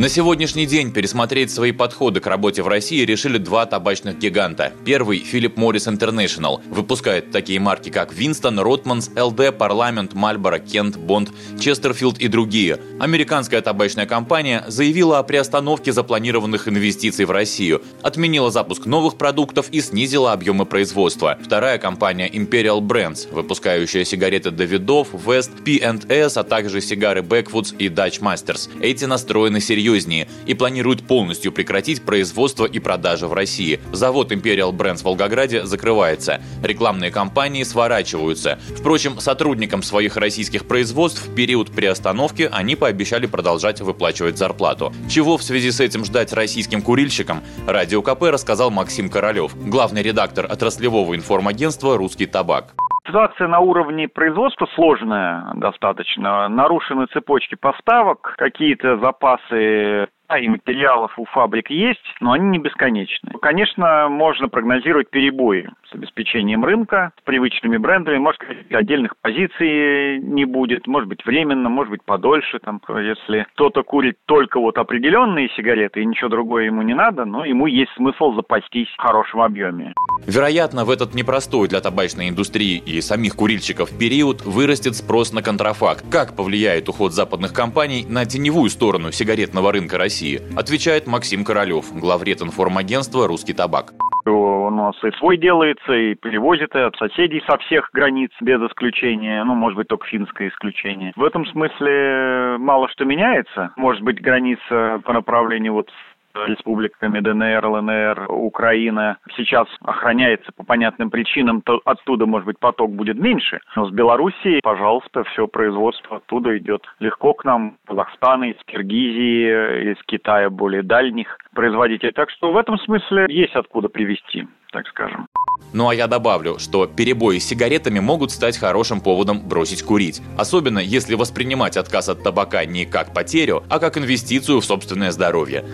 На сегодняшний день пересмотреть свои подходы к работе в России решили два табачных гиганта. Первый – Philip Morris International. Выпускает такие марки, как Winston, Ротманс, LD, Парламент, Мальборо, Кент, Бонд, Честерфилд и другие. Американская табачная компания заявила о приостановке запланированных инвестиций в Россию, отменила запуск новых продуктов и снизила объемы производства. Вторая компания Imperial Brands, выпускающая сигареты Давидов, West, P&S, а также сигары Backwoods и Dutch Masters. Эти настроены серьезно серьезнее и планирует полностью прекратить производство и продажи в России. Завод Imperial Brands в Волгограде закрывается. Рекламные кампании сворачиваются. Впрочем, сотрудникам своих российских производств в период приостановки они пообещали продолжать выплачивать зарплату. Чего в связи с этим ждать российским курильщикам, Радио КП рассказал Максим Королев, главный редактор отраслевого информагентства «Русский табак». Ситуация на уровне производства сложная достаточно. Нарушены цепочки поставок, какие-то запасы и материалов у фабрик есть, но они не бесконечны. Конечно, можно прогнозировать перебои с обеспечением рынка, с привычными брендами. Может, отдельных позиций не будет, может быть, временно, может быть, подольше. Там, если кто-то курит только вот определенные сигареты и ничего другое ему не надо, но ему есть смысл запастись в хорошем объеме. Вероятно, в этот непростой для табачной индустрии и самих курильщиков период вырастет спрос на контрафакт. Как повлияет уход западных компаний на теневую сторону сигаретного рынка России? России, отвечает Максим Королев, главред информагентства «Русский табак». У нас и свой делается, и перевозит от соседей со всех границ, без исключения, ну, может быть, только финское исключение. В этом смысле мало что меняется. Может быть, граница по направлению вот республиками ДНР, ЛНР, Украина сейчас охраняется по понятным причинам, то оттуда, может быть, поток будет меньше. Но с Белоруссией, пожалуйста, все производство оттуда идет легко к нам. Казахстана, из Киргизии, из Китая более дальних производителей. Так что в этом смысле есть откуда привезти, так скажем. Ну а я добавлю, что перебои с сигаретами могут стать хорошим поводом бросить курить. Особенно если воспринимать отказ от табака не как потерю, а как инвестицию в собственное здоровье.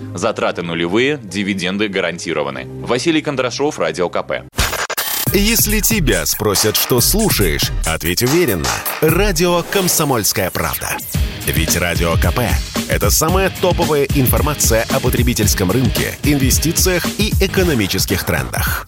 Затраты нулевые, дивиденды гарантированы. Василий Кондрашов, Радио КП. Если тебя спросят, что слушаешь, ответь уверенно. Радио «Комсомольская правда». Ведь Радио КП – это самая топовая информация о потребительском рынке, инвестициях и экономических трендах.